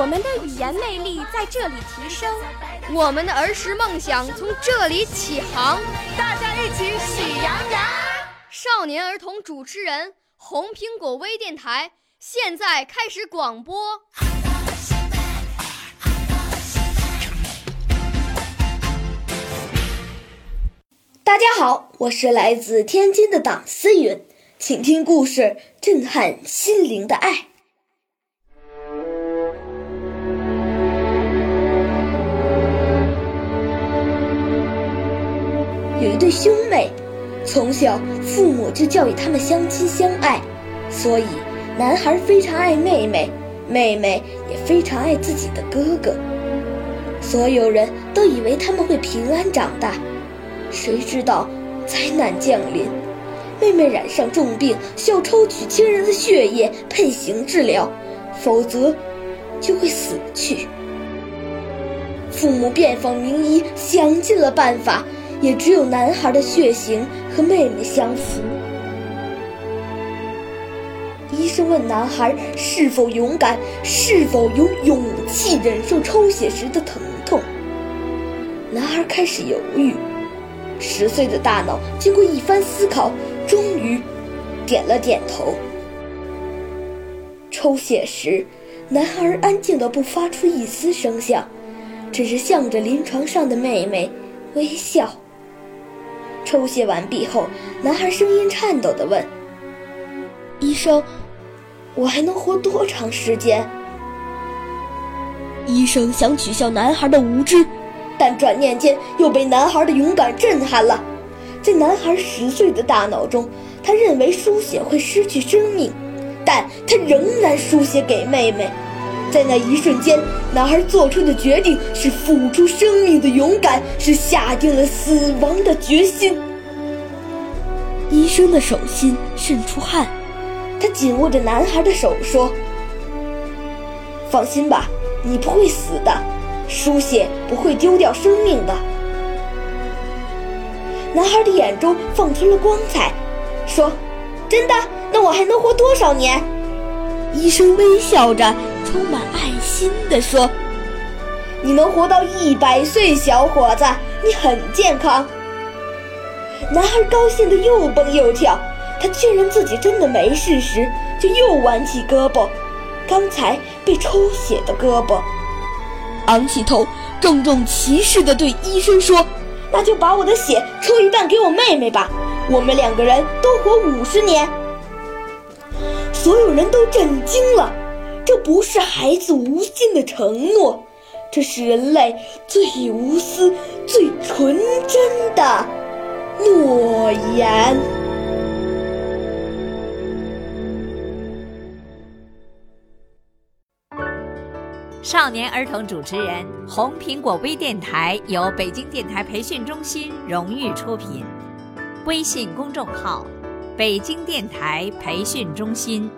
我们的语言魅力在这里提升，我们的儿时梦想从这里起航。大家一起喜羊羊。少年儿童主持人，红苹果微电台。现在开始广播。大家好，我是来自天津的党思云，请听故事，震撼心灵的爱。兄妹，从小父母就教育他们相亲相爱，所以。男孩非常爱妹妹，妹妹也非常爱自己的哥哥。所有人都以为他们会平安长大，谁知道灾难降临，妹妹染上重病，需要抽取亲人的血液配型治疗，否则就会死去。父母遍访名医，想尽了办法，也只有男孩的血型和妹妹相符。医生问男孩是否勇敢，是否有勇气忍受抽血时的疼痛。男孩开始犹豫，十岁的大脑经过一番思考，终于点了点头。抽血时，男孩安静的不发出一丝声响，只是向着临床上的妹妹微笑。抽血完毕后，男孩声音颤抖的问：“医生。”我还能活多长时间？医生想取笑男孩的无知，但转念间又被男孩的勇敢震撼了。在男孩十岁的大脑中，他认为输血会失去生命，但他仍然输血给妹妹。在那一瞬间，男孩做出的决定是付出生命的勇敢，是下定了死亡的决心。医生的手心渗出汗。他紧握着男孩的手说：“放心吧，你不会死的，输血不会丢掉生命的。”男孩的眼中放出了光彩，说：“真的？那我还能活多少年？”医生微笑着，充满爱心地说：“你能活到一百岁，小伙子，你很健康。”男孩高兴得又蹦又跳。他确认自己真的没事时，就又挽起胳膊，刚才被抽血的胳膊，昂起头，郑重其事地对医生说：“那就把我的血抽一半给我妹妹吧，我们两个人都活五十年。”所有人都震惊了，这不是孩子无尽的承诺，这是人类最无私、最纯真的诺言。少年儿童主持人，红苹果微电台由北京电台培训中心荣誉出品，微信公众号：北京电台培训中心。